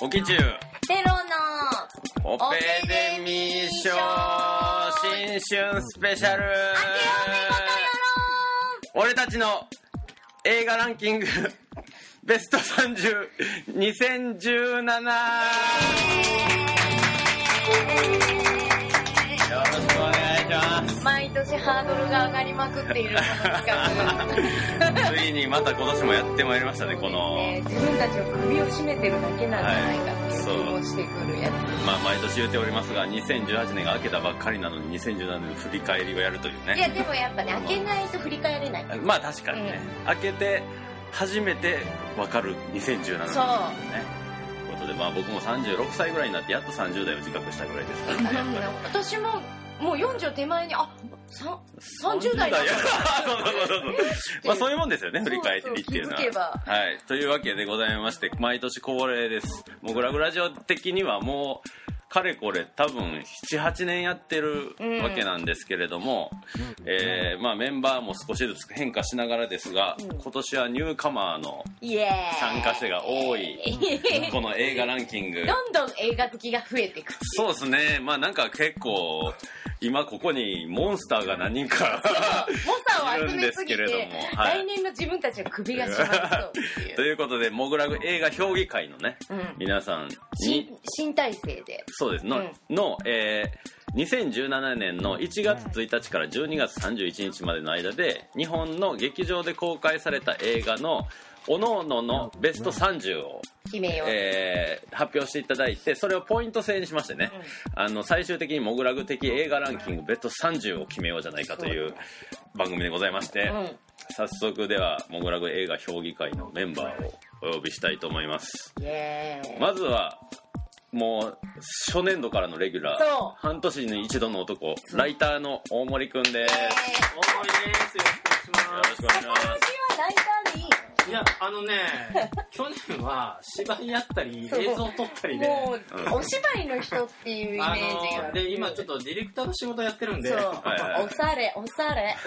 おきちゅう。ペロのオペデミー賞新春スペシャル。俺たちの映画ランキングベスト302017よろしくお願いします。毎年ハードルが上がりまくっているこの企画。ついにまた今年もやってまいりましたねこの。ね。自分たちの首を絞めてるだけなんじゃないかっていうはい気もしてくるやつ、まあ毎年言っておりますが2018年が明けたばっかりなのに2017年の振り返りをやるというね。いやでもやっぱね開けないと振り返れない。まあ確かにね、開けて初めて分かる2017年そうねという。ことでまあ僕も36歳ぐらいになってやっと30代を自覚したぐらいですからね私ももう40手前にあさ30代だ まあそういうもんですよね振り返りっていうのは。はい。というわけでございまして毎年恒例です。もうグラグラジオ的にはもうかれこれ多分78年やってるわけなんですけれども、えーまあ、メンバーも少しずつ変化しながらですが、うん。今年はニューカマーの参加者が多い この映画ランキング。どんどん映画好きが増えていくそうですね。まあなんか結構今ここにモンスターが何人か猛者を集めすぎいるんですけれて、どもはい。来年の自分たちの首が締まりそ ということでモグラグ映画評議会のねうん、皆さんに新新体制で。そうです。の,、うん。のえー2017年の1月1日から12月31日までの間で日本の劇場で公開された映画のおのののベスト30を、決めよう、えー発表していただいてそれをポイント制にしましてね、あの最終的にモグラグ的映画ランキングベスト30を決めようじゃないかという番組でございまして、うん。早速ではモグラグ映画評議会のメンバーをお呼びしたいと思います。まずはもう初年度からのレギュラー。半年に一度の男ライターの大森くんです。大森です。よろしくお願いしまよろしくお願いします。私はライターでいや、あのね、去年は芝居やったり、映像撮ったりで、もう、うん。お芝居の人っていうイメあージが。の、で、今ちょっとディレクターの仕事やってるんで、そう、おされおされ。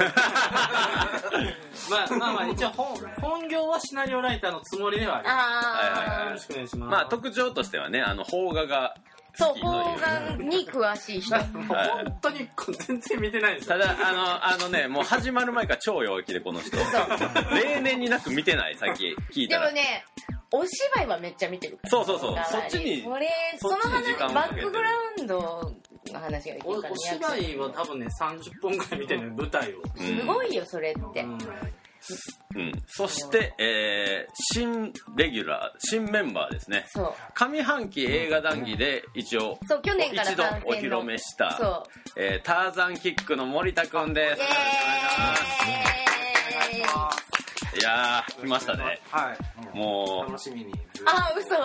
まあまあまあ、一応本、本業はシナリオライターのつもりではありまああ、す。よろしくお願いします。まあ特徴としてはねあの邦画がそう方眼に詳しい人。もう本当に全然見てないんですよ。ただあのあのねもう始まる前から超弱気でこの人。例年になく見てないさっき聞いたら。でもねお芝居はめっちゃ見てるから。そうそうそう。そっちにそれその話バックグラウンドの話がるから芝居は多分ね、30分くらい見てる舞台を。うんすごいよそれって、うん。うん、そして、えー新レギュラー新メンバーですね。そう。上半期映画談義で一応そう去年から一度お披露目したそう。えーターザンキックの森田くんです。イエーイ。いやー来ましたね。はい。も楽しみに。あ嘘。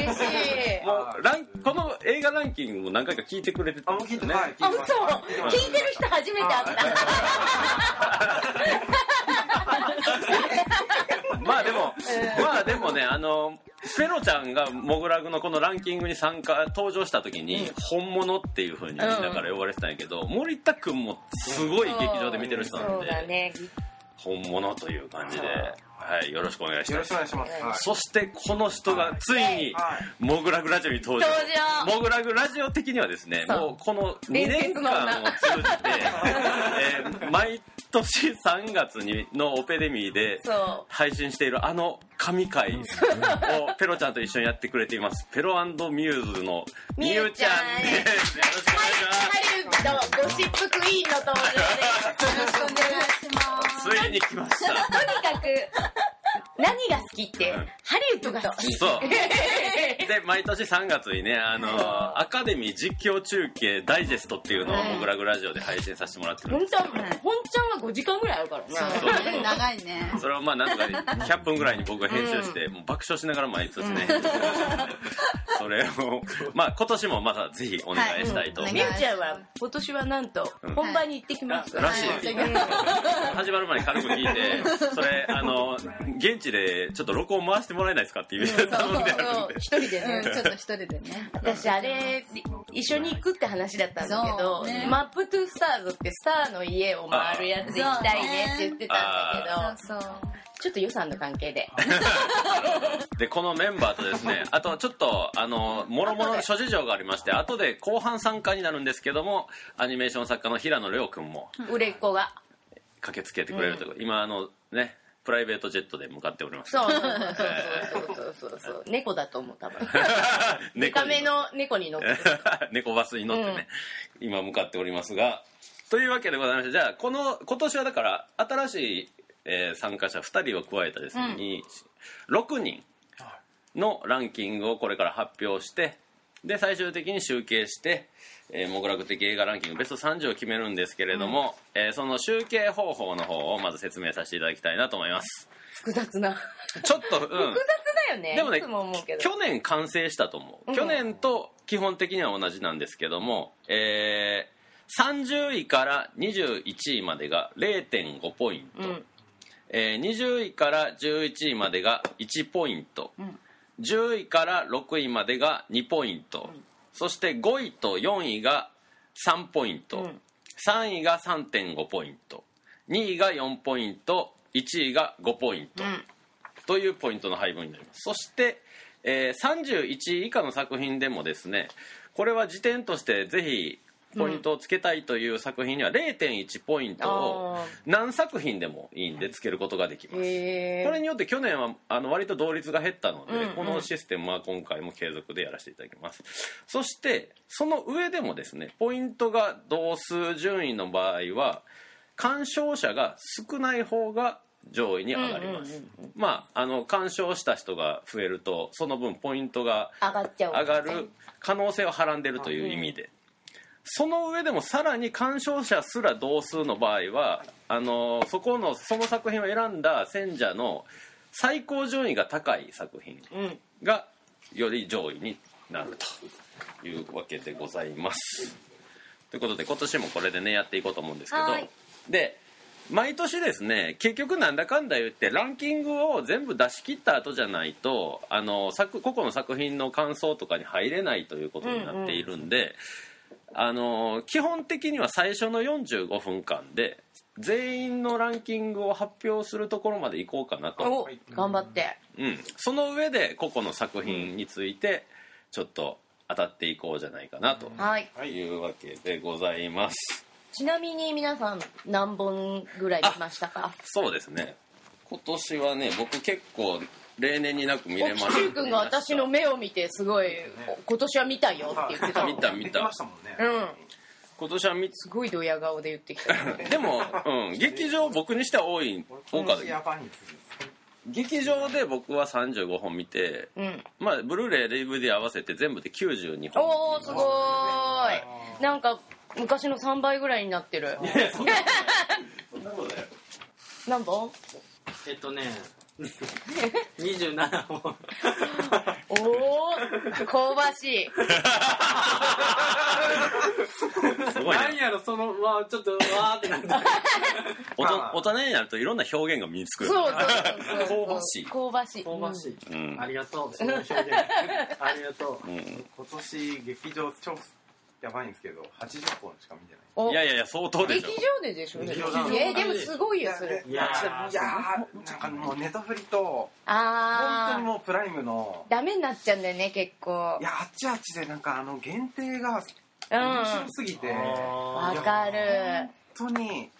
嬉しい。うもうランこの映画ランキングも何回か聞いてくれてたあ、んですよね。もう聞いてはい。あ嘘聞いてます。聞いてる人初めて会った まあでも、まあでもねあのペロちゃんがモグラグのこのランキングに参加登場した時に、本物っていう風にみんなから呼ばれてたんやけど、森田くんもすごい劇場で見てる人なんそうだで、ね本物という感じで、はい、よろしくお願いしよろしますくお願いします。はい。そしてこの人がついにはい。モグラグラジオに登場。登場。モグラグラジオ的にはですねもうこの2伝年間を通じて、えー毎年3月にのオペデミーで配信しているあの神回をペロちゃんと一緒にやってくれています。ペロミューズのみゆちゃん。です。よろしくお願いします。ハリウッドゴシップクイーンの登場です。よろしくお願いしますついに来ました。とにかく。何が好きってうん。ハリウッドが好き。そう。で毎年3月にねあのアカデミー実況中継ダイジェストっていうのをモグラグラジオで配信させてもらってるんです本ちゃん本ちゃんは5時間ぐらいあるから。ねそう。長いね。それをまあなんとか100分ぐらいに僕が編集して、もう爆笑しながら毎年ね、そ それをまあ今年もまたぜひお願いしたいと、はい。みゆちゃんは今年はなんとうん本番に行ってきます。らしいですはい。始まる前に軽く聞いてそれあの現地 でちょっと録音回してもらえないですかっていう頼ん。であるんで。一人でね。うん。ちょっと一人でね。私あれ一緒に行くって話だったんだけど、マップトゥースターズってスターの家を回るやつで行きたいねって言ってたんだけど、ちょっと予算の関係で。でこのメンバーとですね あとちょっとあのもろもろの諸事情がありまして後で後半参加になるんですけどもアニメーション作家の平野レオ君も売れっ子が。駆けつけてくれるということ。で、今あのねプライベートジェットで向かっております。そうそうそうそう。そうそう。猫だと思う多分。デカめの猫に乗って。る。猫バスに乗ってね、今向かっておりますが。というわけでございましてじゃあこの今年はだから新しい、えー参加者2人を加えたですね、に6人のランキングをこれから発表してで最終的に集計して、えー、モグラグ的映画ランキングベスト30を決めるんですけれども、えーその集計方法の方をまず説明させていただきたいなと思います。複雑な。ちょっと、うん。複雑だよね。でもね。去年完成したと思う、うん。去年と基本的には同じなんですけども、えー30位から21位までが0.5ポイント、うん。えー20位から11位までが1ポイント、ん。10位から6位までが2ポイント、そして5位と4位が3ポイント、うん。3位が3.5ポイント。2位が4ポイント。1位が5ポイント、うん。というポイントの配分になります。そして、えー31位以下の作品でもですねこれは時点としてぜひポイントをつけたいという作品には0.1ポイントをあ何作品でもいいんでつけることができます。これによって去年はあの割と同率が減ったので、うんうん。このシステムは今回も継続でやらせていただきます。そしてその上でもですねポイントが同数順位の場合は鑑賞者が少ない方が上位に上がります、うんうんうんまああの鑑賞した人が増えるとその分ポイントが上がっちゃう。上がる可能性をはらんでるという意味で、その上でもさらに鑑賞者すら同数の場合はあのそこのその作品を選んだ選者の最高順位が高い作品うん。がより上位になるというわけでございます。ということで今年もこれでねやっていこうと思うんですけどはいで毎年ですね結局なんだかんだ言ってランキングを全部出し切った後じゃないとあの作個々の作品の感想とかに入れないということになっているんで、あの基本的には最初の45分間で全員のランキングを発表するところまで行こうかなと。お、頑張って。うん、その上で個々の作品についてちょっと当たっていこうじゃないかなと。はい。いうわけでございます。ちなみに皆さん何本ぐらい見ましたか？そうですね。今年はね僕結構例年になく見れましたおきちゅうくんが私の目を見てすごいお今年は見たよって言ってた。見た見言ってました。もんね。うん。今年は見すごいドヤ顔で言ってきた。でも、うん、劇場僕にしては多い多かった。やばいんです劇場で僕は35本見てうん。まあブルーレイ DVD 合わせて全部で92本おーすごーい。なんか昔の3倍ぐらいになってる。そんなことだよ 何本？えっとね、27本。おお香ばしい。すごいね。何やろ、その、わあちょっと、わーってなって。大人大人になるといろんな表現が身につく。そうそうそうそう。香ばしい。香ばしい。香ばしい。うん。ありがとう、その表現。ありがとう。うん。今年劇場超やばいんですけど80本しか見てない。お。いやいやいや相当でし劇ょ場ででしょ？劇場だえーでもすごいよそれ。いやいやーなんかもうネタフリと本当にもうプライムのダメになっちゃうんだよね結構。いやあっちあっちでなんかあの限定がうん。面白すぎて。わ本かる。当に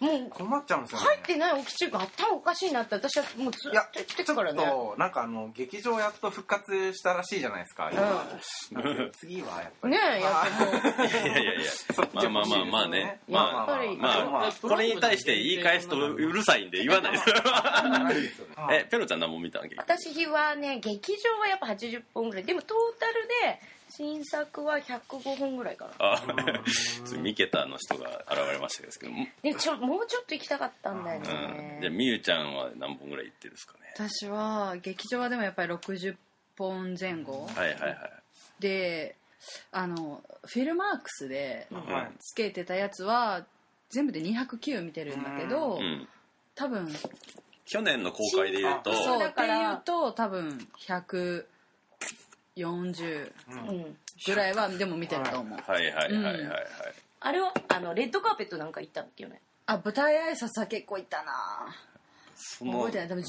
もう困っちゃうんですよね。入ってないおきちゅうが頭おかしいなって私はもうずっと言ってちょっからね。となんかあの劇場やっと復活したらしいじゃないですか、今なんか次はやっぱり。ねえやっぱもう。いやいやいや。まあまあまあまあね。やっまぱりあまあこれに対して言い返すとうるさいんで言わないですえペロちゃん何も見たわけ？私はね劇場はやっぱ80本ぐらい。でもトータルで新作は105本ぐらいかな。あミケタの人が現れましたけどでもちょもうちょっと行きたかったんだよね、うん、じゃあみゆちゃんは何本ぐらい行ってるんですかね？私は劇場はでもやっぱり60本前後。はいはいはい。であのフィルマークスでつけてたやつは全部で209見てるんだけど、うん、多分去年の公開でいうとそう。だから言うと多分100 40ぐらいはでも見てると思う、はい。はいはいはいはい、あれはあのレッドカーペットなんか行ったんだっけ？よねあ舞台挨拶は結構行ったな。覚えてない。多分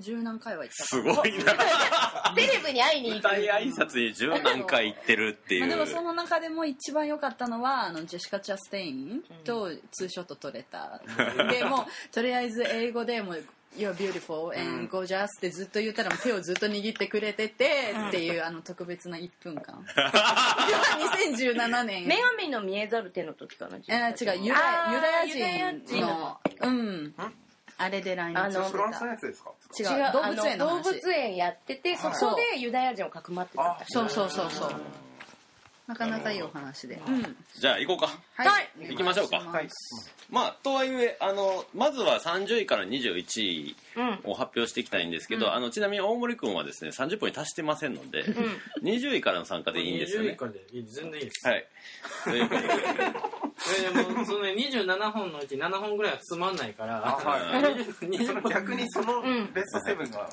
十何回は行った。すごいな。テレビに会いに行く。舞台挨拶に十何回行ってるっていう、まあ、でもその中でも一番良かったのはあのジェシカ・チャステインとツーショット撮れた、うん、でもとりあえず英語でもう You're beautiful and gorgeous」ってずっと言ったら手をずっと握ってくれててっていうあの特別な1分間。2017年。女神の見えざる手の時かなえー違うユあダーユダヤ人の。うん。あれで来日あのしてフランスのたやつですか？違違うう動物園のあ話。動物園やっててそこでユダヤ人をかくまってたそうそうそうそうなかなかいいお話で、うん、じゃあ行こうか。はい。行きましょうか。お願い。しまあとはいえあのまずは30位から21位うん。を発表していきたいんですけど、うん。あのちなみに大森君はですね30分に達してませんので、20位からの参加でいいんですよ20位ねからでいい全然いいです。はい。ということでえーもうそのね27本のうち7本ぐらいはつまんないから、あはい。20その逆にそのん。ベストセブンが、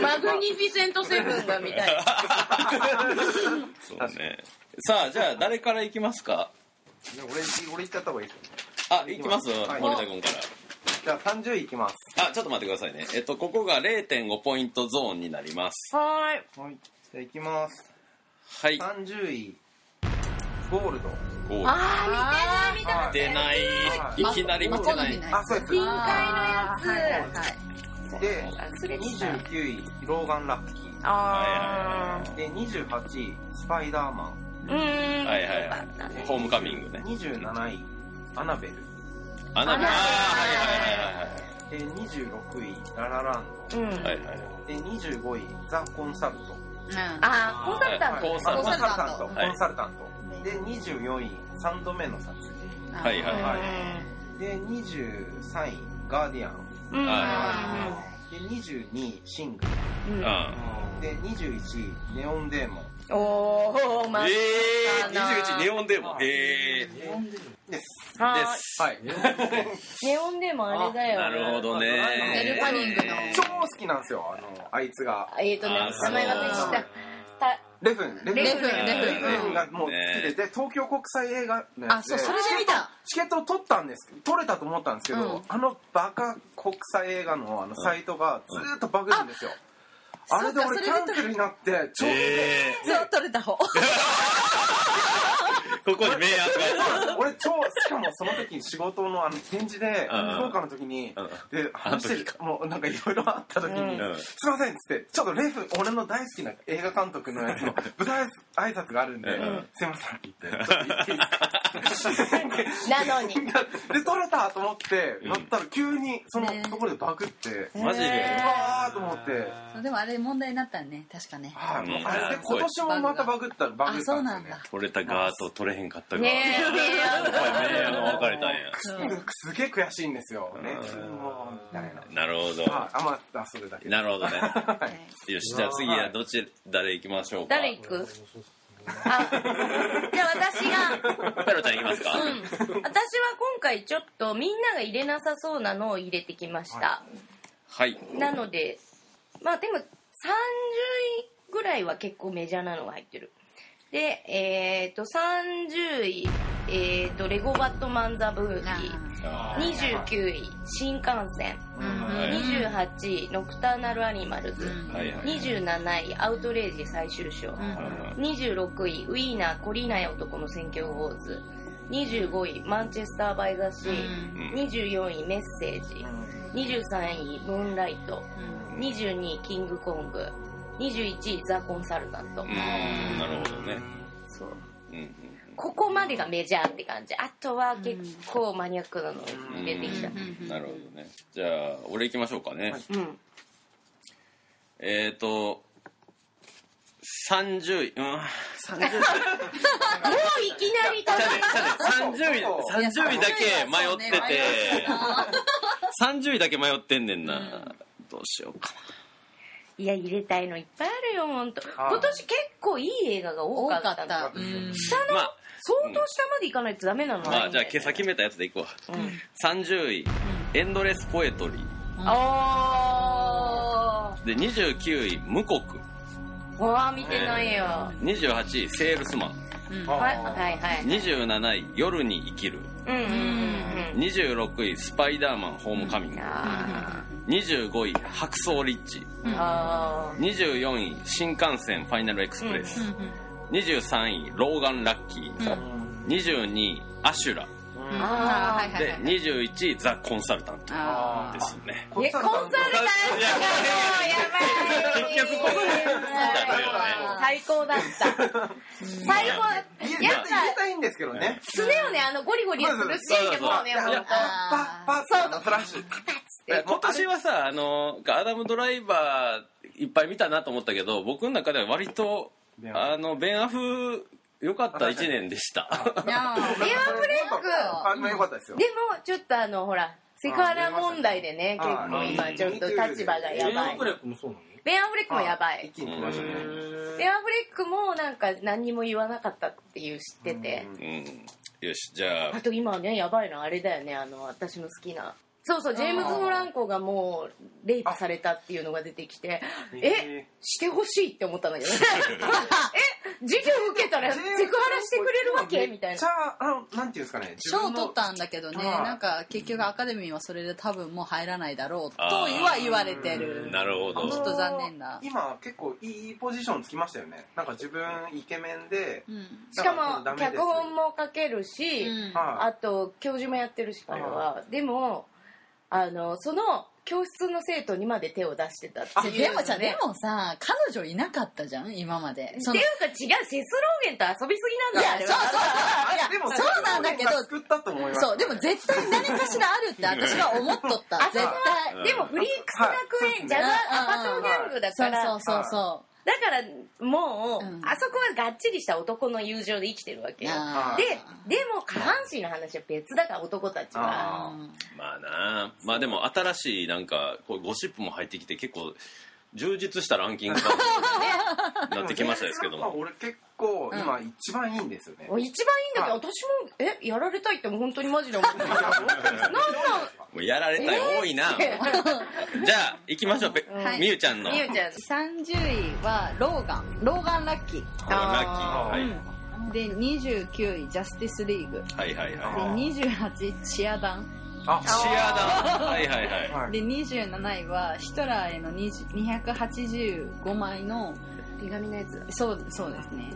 マグニフィセントセブンが見たい。そうね。さあじゃあ誰からいきますか？俺俺言っちゃった方がいいですよね。あ行きます？はい。森田君から。じゃあ30位いきます。あちょっと待ってくださいね。えっとここが0.5ポイントゾーンになります。ははい。じゃあいきます。はい。30位ゴールド。ゴールあー見てない見てない。はい。い。きなり見てない。あそうです。臨海のやつ。はいはいはい。で忘れてた29位ローガン・ラッキー。あで28位スパイダーマン。ーうーん。はいはいよかったねホームカミングね。27位アナベル。あなたあーアナベル。はいで26位ララランうん。はいはいはい。はいドで25位ザ・コンサルト。うん。あーコンサルタント。コンサルタント。コンサルタントで24位3度目の殺人はいはいはい。で23位ガーディアン。うん。はで22位シングうん。うんうんで21位ネオンデーモン。おーまあええそうだな21ネオンデーモン。へえです。はーい。です。はい。ネオンでもあれだよ。なるほどエルねファニングの。超好きなんですよあのあいつが。えっとね名前忘れした。たレフン。レレフン。レレフン。フンがもう好きで。で東京国際映画のやつで。あそうそれで見た。チケットを取ったんです。取れたと思ったんですけど、うん。あのバカ国際映画のあのサイトがずーっとバグるんですよ、あれで俺キャンセルになって超えそう取れた方。ー ここに名圧が 俺超しかもその時仕事のあの展示でうん。福岡の時にうん。で話してあの時か。もうなんかいろいろあった時にうん「すいません」っつって「ちょっとレフ俺の大好きな映画監督のやつの舞台挨拶があるんでうん。すいません」って言って「ちょっと言っていいですか? 」なのに。で取れたと思ってうん。なったら急にそのねところでバグってうマジで？わーと思って。そうでもあれ問題になったね確かね。はい。もううん。あれで今年もまたバグったバグったんですよね。あそうなんだ。取れた側と取れへんかった側ねえやっぱり名案が分かれたんや。すげえ悔しいんですよ。ね。もうみたいな。なるほど。はいあまあそれだけなるほどね。はい。よしじゃあ次はどっち誰行きましょうか？誰行く？あじゃあ私が。ペロちゃん行きますか？うん、私は今回ちょっとみんなが入れなさそうなのを入れてきました、はい。なのでまあでも30位ぐらいは結構メジャーなのが入ってるでえっ、と30位えっ、とレゴバットマンザブーギー。あ29位新幹線。うん。はい28位ノクターナルアニマルズ。うん。はいはい27位アウトレイジ最終章。うん。26位ウィーナー懲りない男の選挙ウォーズ。25位マンチェスター・バイ・ザ・シー、うん。24位メッセージ。23位ムーンライト。22位キングコング21位ザ・コンサルタント、うんなるほどね。そう。うんうんここまでがメジャーって感じ。あとは結構マニアックなの入れてきた。うんなるほどね。じゃあ俺行きましょうかね。うん。えっと30位。うん。30位。もういきなり食べ30位30位だけ迷ってて。30位だけ迷ってんねんな。どうしようかいや入れたいのいっぱいあるよ本当あー今年結構いい映画が多多かっのかった。下の、まあ相当下まで行かないとダメなの。まあじゃあ今朝決めたやつでいこう。うん。30位エンドレスポエトリー。あで29位無国。ーわあ見てないよ、28位セールスマン。うん。はいはいはい。27位夜に生きる。うんうん26位スパイダーマンホームカミング。あ25位白装リッチ。ーあー24位新幹線ファイナルエクスプレス。23位ローガンラッキー。22位アシュラではい。21位ザ・コンサルタントあですね。コンサルタント。がもうやばい。結局ここで。だよね最高だった。最高。やっ言えたいんですけどね。すねあのゴリゴリするシーンでもパッパッパッッシュえ今年はさあのアダム・ドライバーいっぱい見たなと思ったけど僕の中では割とあのベン・アフ良かった1年でした。ーいやーベンアフレック。あまあよかったですよ。でもちょっとあのほらセクハラ問題でねあ結構今ちょっと立場がやばい。ベンアフレックもそうなの？ベン・アフレックもやばい。一気に来ましたね。ベン・アフレックもなんか何にも言わなかったっていう知ってて。うん。よしじゃあ。あと今ねやばいのあれだよねあの私の好きな。そうそうジェー。ムズ・フランコがもうレイプされたっていうのが出てきてえしてほしいって思ったんだけどえ授業受けたらセクハラしてくれるわけ？みたいじゃなああのなんていうんですかね賞を取ったんだけどね、はいなんか結局アカデミーはそれで多分もう入らないだろうとは言われてる。なるほど。ちょっと残念な。今結構いいポジションつきましたよね。なんか自分イケメンでうん。しかも脚本も書けるし、うん。はあと教授もやってるし彼は。でもあのその教室の生徒にまで手を出してたっていうでもさ、ねでもさ、彼女いなかったじゃん、今まで。っていうか違うセスローゲンと遊びすぎなんだよそうそうはそう。いやでもそうなんだけど、作ったと思います。そう、でも絶対何かしらあるって私は思っとった。絶対。でもフリークス学園ジャガーアパトギャングだから。そうそうそだからもう、うん。あそこはがっちりした男の友情で生きてるわう。けよ。あー。ででも下半身の話は別だから男たちは。あうんまあなまあでも新しいなんかこうゴシップも入ってきて結構充実したランキングになってきましたですけどまあも俺結構今一番いいんですよね。一番いいんだけど私もえやられたいってもう本当にマジで思ってるなんなん？もうやられたい多いな。じゃあ行きましょう。ぺはい。みゆちゃんの。みゆちゃん。30位はローガン。ローガンラッキー。ラッキー。はい。うん。で、29位、ジャスティスリーグ。はいはいで、は28位、チアダン。あいシアダン。はいはいはい。はい。で、27位は、ヒトラーへの20 285枚の、手紙のやつ。そう、そうですね。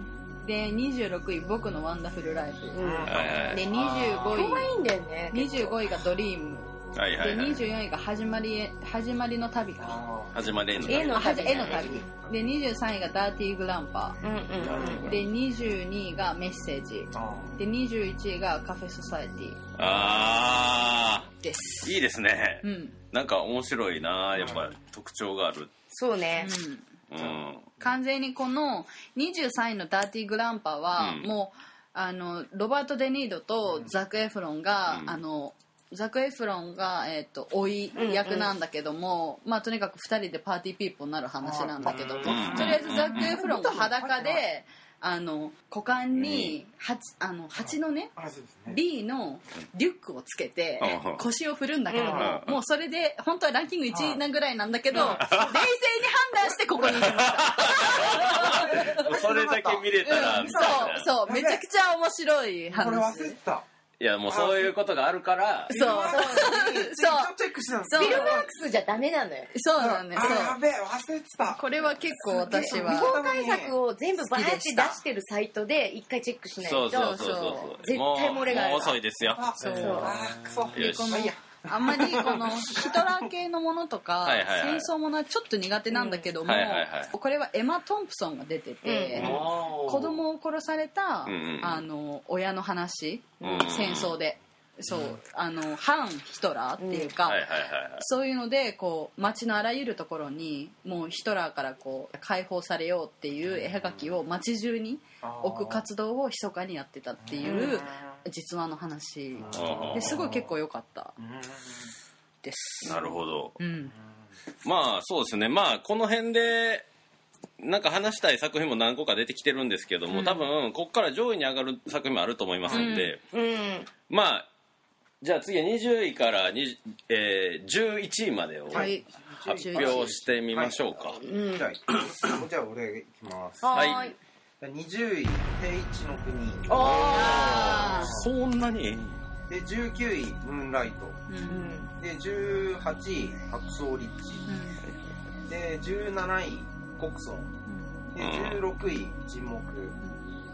で、26位、僕のワンダフルライブ。うん。はいはいで、ここがい25いんだよね位、25位がドリーム。で、はいはいはい。24位が始まりへ、始まりの旅か。あ始まれんの絵の旅。絵の旅。で、23位がダーティーグランパうんうん。ー。で、22位がメッセージ。ー。あで、21位がカフェソサエティ。あです。ーいいですね。うん。なんか面白いなやっぱ特徴がある。そうね。うん。うん。完全にこの23位のダーティーグランパは、うん。もうあのロバート・デ・ニードとザク・エフロンが、うん。あのザク・エフロンが、えー、と老い役なんだけども、まあ、とにかく2人でパーティーピーポーになる話なんだけど、ん。とりあえずザク・エフロンが裸であの股間に蜂あの蜂のね B のリュックをつけてうん。腰を振るんだけども、うん。もうそれで本当はランキング1位なぐらいなんだけど、冷静に判断してここに入れました。それだけ見れたらみたいな。そうそう。めちゃくちゃ面白いこれ忘話れてたいやもうそういうことがあるから。そう。そう。チェックしてたんですそう。フィルマークスじゃダメなのよ。そうなんです。あやそうべえ忘れてた。これは結構私未は公開作を全部バーって出してるサイトで一回チェックしないと。そうそうそうそう絶対漏れがあるもう遅いですよ。あそう。そよし。このまあいいやあんまりこのヒトラー系のものとか戦争ものはちょっと苦手なんだけどもうん。はいはいはい。これはエマ・トンプソンが出ててうん子子供を殺されたあの親の話うん戦争で。そうあの反ヒトラーっていうかはいはいはいはい。そういうのでこう街のあらゆるところにもうヒトラーからこう解放されようっていう絵はがきを街中に置く活動を密かにやってたっていう実話の話。ですごい結構良かった。うんです。なるほど。うん。まあそうですね。まあこの辺でなんか話したい作品も何個か出てきてるんですけども、多分ここから上位に上がる作品もあると思いますんで、うん。まあじゃあ次20位から20、えー、11位までをはい。発表してみましょうか、うんじゃあじゃあ俺いきます。はい20位定一の国。おあそんなに？で19位ムーンライト。ーうん。んで18位白草リッチで17位コクソンで16位沈黙。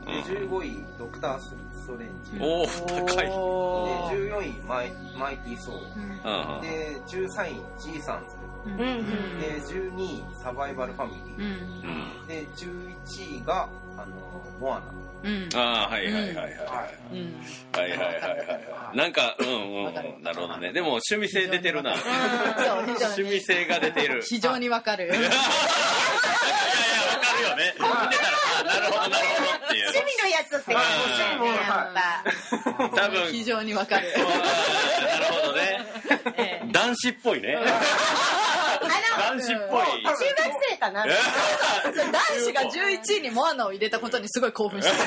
で15位ドクターストレンジ。でおお高い。おー14位マイマイティーソー。うん。うんで13位ジーサンズうんで12位サバイバルファミリー。で11位があのモアナ。うん。ああはいはいはいはい、はい。はいうん。はいはいはいはいなんかうんうんなるほどね。でも趣味性出てるな。趣に味性が出てる。非常にわかる。いやいやわかるよね。見てたらあなるほどなるほど趣味のやつって感じだよねやっぱ。多分。非常にわかる。なるほどね。ええ。男子っぽいね。あ男子っぽい。の中学生かな。男子が11位にモアナを入れたことにすごい興奮してた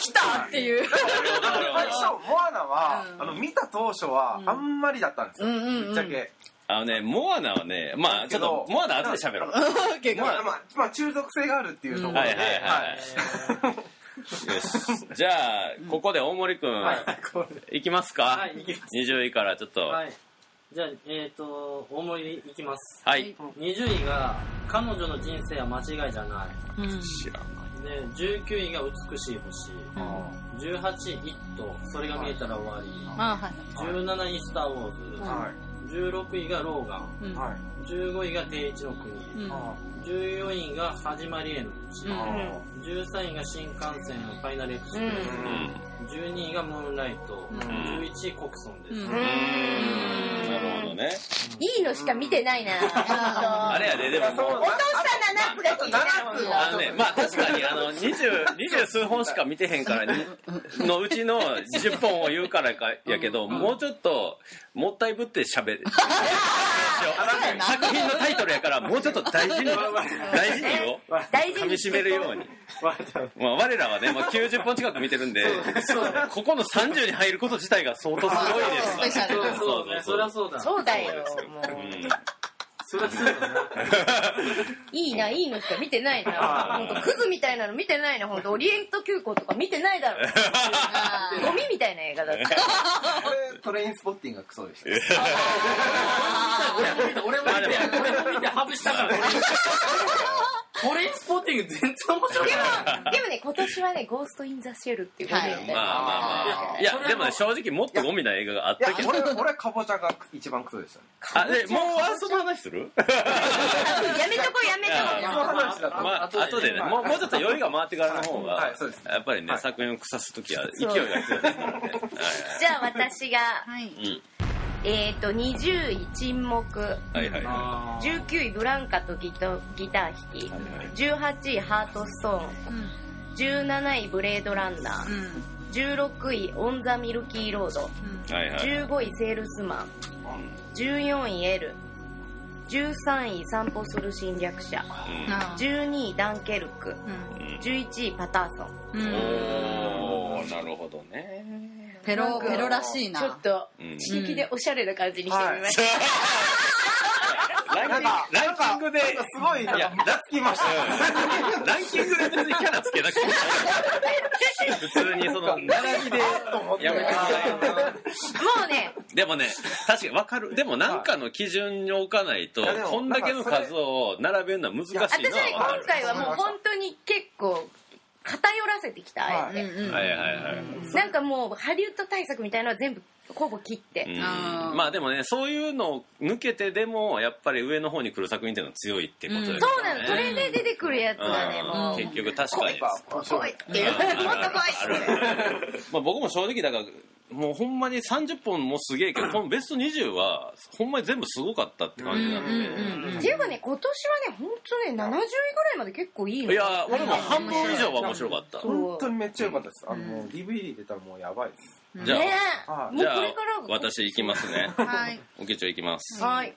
来たっていう。最初モアナは、うん。あの見た当初はあんまりだったんですよ、うんうんうん。ぶっちゃけ、あのねモアナはねまあちょっとモアナ後で喋ろう。結構。まあまあ、まあ、中毒性があるっていうところで、はいはいはいはい。よし。じゃあここで大森くんはいきますか？はい行きます。20位からちょっと。ははい。じゃあえっ、と大盛りいきます。い。20位が彼女の人生は間違いじゃなうん。知らん。いで19位が美しい星。18位「イット」それが見えたら終わり。あはい。17位「スター・ウォーズ」は16位が「ローガンうん。いはい」15位が「定一の国」うん。あ14位が「始まりへの道」うん13位が新幹線ファイナルエクスプレス、うん12位がムーンライト、うん。11位コクソンです、なるほどね。いいのしか見てないな。あれやででも落とした7つが気になる。もんああのね、まあ確かにあの二十二十数本しか見てへんからにのうちの10本を言うからかやけど、もうちょっともったいぶって喋る。作品のタイトルやからもうちょっと大事に大事に言おう大事に締めるように、まあ、我らはね、まあ、90本近く見てるんでここの30に入ること自体が相当すごいですそうそそりゃそうだ。そうだよそりゃそうだないいないいのしか見てないな。本当クズみたいなの見てないな。本当オリエント急行とか見てないだろゴミみたいな映画だった。これトレインスポッティングがクソでした。俺も見て俺も見て俺も見て外したからトレインスポッティング全然面白くないでもね今年はねゴースト・イン・ザ・シェルっていうゴミみたいなまあまあまあいやでもね正直もっとゴミな映画があったけど俺俺かぼちゃが一番クソでしたねあでもうその話するやめとこやめとこその話だとまあ後でねもうもうちょっと酔いが回ってからの方が、はいそうですやっぱりね、はい。作品を腐す時は勢いが必要ですからね、はいじゃあ私がはい。うん。えっと20位沈黙はいはいはあー。19位ブランカとギタギター弾き。いはい。18位ハートストーン。うん17位ブレードランナー。うん。16位オン・ザ・ミルキー・ロード。うん。はいはい15位セールスマン。14位 エル 13位散歩する侵略者うん。あー12位ダンケルクうん。11位パターソン。うん。おーなるほどね。ペロペロらしいな。ちょっとうん。刺激でおしゃれな感じにしてみました、ランキングランキングで。すごいなんいやかつきました。うん。ランキングで別にキャラつけなくても。普通にその並びで。やめてもらえるもうね。でもね確かに分かる。でも何かの基準に置かないとこんだけの数を並べるのは難しいのは私今回はもう本当に結構偏らせてきたはいはいはい。なんかもうハリウッド対策みたいなのは全部ほぼ切って、うん。あー。まあでもねそういうのを抜けてでもやっぱり上の方に来る作品っていうのは強いってことですよね、そうなの。それで出てくるやつがねうんもう。結局確かに、来いってい。うもっと来いまあ、僕も正直だからもうほんまに30本もすげえけど このベスト20はほんまに全部すごかったって感じなんで、うんうんうんうん。っていうかね今年はね本当ね70位ぐらいまで結構いいのいや俺も半分以上は面白かった。本当にめっちゃ良かったです。あの DVD 出たらもうやばいですじゃあ、じゃあ私行きますね。はい。おけちょ行きます。はい。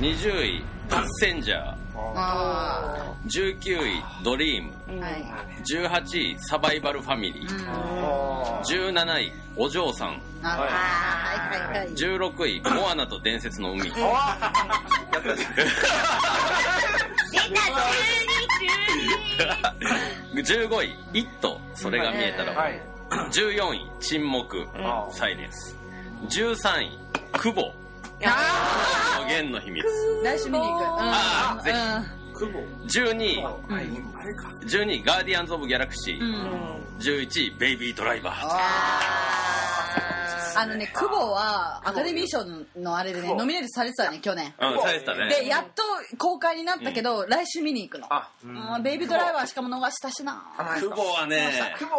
20位パッセンジャーあ19位ドリームうんーはい。18位サバイバルファミリーうん17位お嬢さん。あはいはいはい。16位モアナと伝説の海。やったじゃん出た15位「イット!」それが見えたらはい 14位「沈黙」あサイレンス13位「久保」あの弦の秘密。ー来週見に行く。うんあーぜひ。久保。12位はい。あれか12位「ガーディアンズ・オブ・ギャラクシー」うん。うん11位「ベイビー・ドライバーあのね、久保はアカデミー賞のあれでね、ノミネートされてたね、去年。」うんされてたね。で、やっと公開になったけど、来週見に行くの。あベイビードライバーしかも逃したしな。久保はね。久保。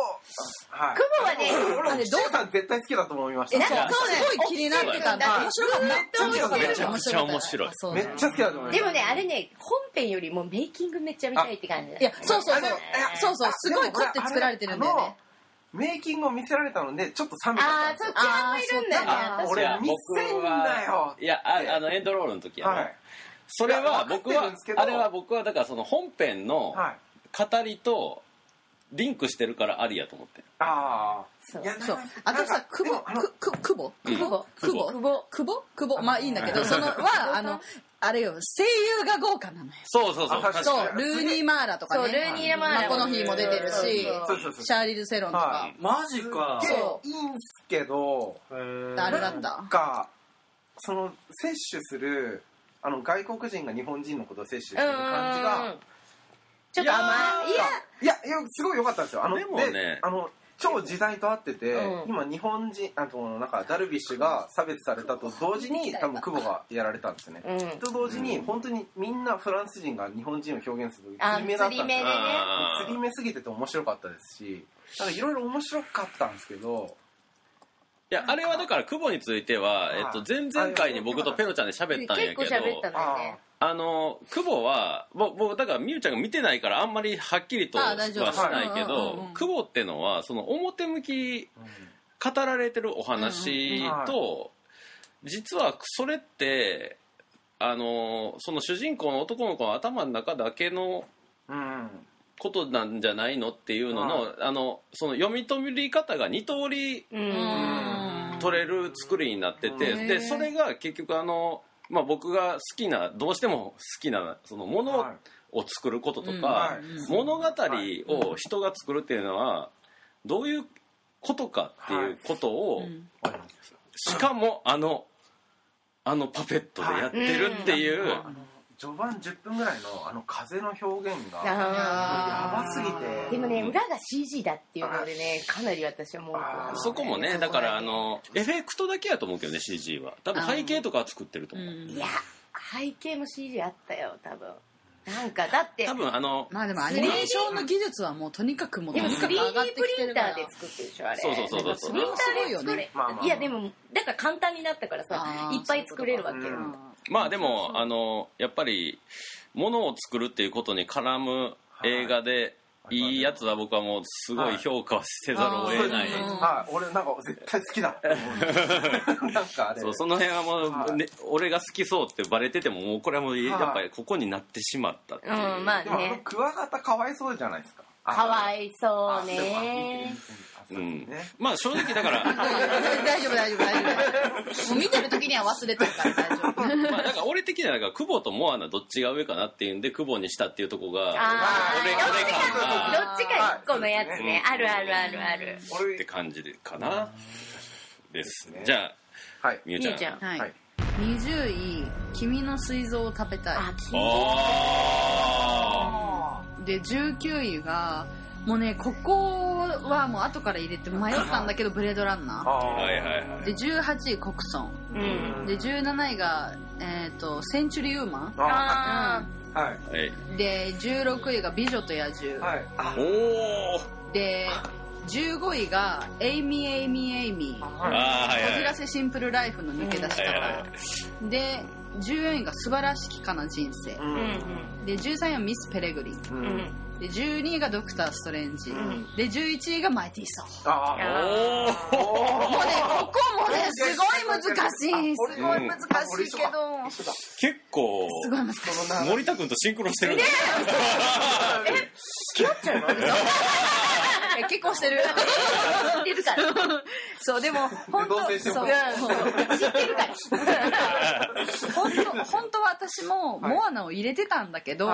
はい。久保はね俺あれどうさん絶対好きだと思いましえ、たそう、すごい気になってたんだ。はい。面白かった。めっちゃちゃくちゃ面白い。そうめっちゃ好きだと思いましたでもねあれね本編よりもメイキングめっちゃ見たいって感じだいや、そうそうそう。そうそう、すごい凝って作られてるんだよね。メイキングを見せられたのでちょっと冷めちゃああそっち派もいるんだよね。あー私俺いや見せんなよ。いやああのエンドロールの時やろ、はい。それはいや僕は分かってるんですけど。あれは僕はだからその本編のはい。語りとリンクしてるからありやと思って。るああそう。いやそう。なんか。私さ、久保、でもあのく、く、久保？うん。久保？久保。久保？久保？久保まあいいんだけど、そのは、あの、あれよ、声優が豪華なのよ。そうそうそう。そう、ルーニー・マーラとかね。そうルーニーマーラマコノヒーも出てるし、シャーリル・セロンとか。は。マジか。そげえいいんすけどあれだった？なんかその摂取するあの外国人が日本人のことを摂取してる感じが。ちょっと甘い？いやいやいやすごい良かったんですよ。あのでもね。あの超時代と合ってて、うん。今日本人あとなんかダルビッシュが差別されたと同時に多分久保がやられたんですよね、うん。と同時に本当にみんなフランス人が日本人を表現するあ釣り目だったんですよ。釣り目でね。あー釣り目すぎてて面白かったですしなんかいろいろ面白かったんですけどいやあれはだから久保については、えっと、前々回に僕とペロちゃんで喋ったんやけど結構喋ったんだよねあの久保はぼ僕だからみゆちゃんが見てないからあんまりはっきりとはしないけど久保ってのはその表向き語られてるお話と実はそれってあのその主人公の男の子の頭の中だけのうんことなんじゃないのっていうののあのその読み取り方が2通り取れる作りになっててうん。でそれが結局あの、まあ、僕が好きなどうしても好きなそのものはい。を作ることとうんかはい。物語を人が作るっていうのはどういうことかっていうことをうん。しかもあのあのパペットでやってるっていう序盤10分ぐらいのあの風の表現があやばすぎて。でもね裏が CG だっていうのでねかなり私はもうそこもねだからあのエフェクトだけやと思うけどね CG は。多分背景とかは作ってると思う。うん。いや背景も CG あったよ多分なんかだって多分あのまあでもアニメーションの技術はもうとにかくもうでもとにかく上 3D がってプリンタきてるから。ーで作ってるでしょあれ。そうそうそうそうそプリンターれはすごいよで作れねまあいやでもだから簡単になったからさいっぱい作れるわけよ。まあでもあのやっぱりものを作るっていうことに絡む映画でいいやつは僕はもうすごい評価はせざるを得ない、うんはい。俺なんか絶対好きだ。って思うなんかあれ。そうその辺はもう、はい。ね、俺が好きそうってバレててももうこれはもうやっぱりここになってしまったっていう、うんまあね。クワガタかわいそうじゃないですか。かわいそうねううん。まあ正直だから。大丈夫大丈夫大丈夫。もう見てる時には忘れてるから大丈夫。まあだから俺的にはなんか久保とモアナどっちが上かなっていうんで久保にしたっていうとこが俺俺感がどっちか一個のやつね。はいあるあるあるある。って感じでかな。ですね。じゃあはい。みゆちゃん。はい、はい。20位「君の膵臓を食べたい。あ」あで19位がもうねここはもう後から入れて迷ったんだけど「ブレードランナああー。はいはいはいー」で18位「コクソンうん」で17位が、えーと「センチュリーウーマン。ああはいはい」で16位が「美女と野獣」はい。あおおで15位が「エイミーエイミーエイミー」あーはいはいこじらせシンプルライフの抜け出しはいはいは方で14位が素晴らしきかな人生。ううんん。で13位はミス・ペレグリン。ううん。うんんで12位がドクター・ストレンジ、ん。で11位がマイティー・ソー。ああおもうねここもねすごい難しいす。ごい難しいけど一緒だ結構すごい難しいそのな森田君とシンクロしてるね付き合っちゃうのえ結婚してる。知ってるから。そうでも本当そう。知ってるから。本当本当は私もはい。モアナを入れてたんだけど、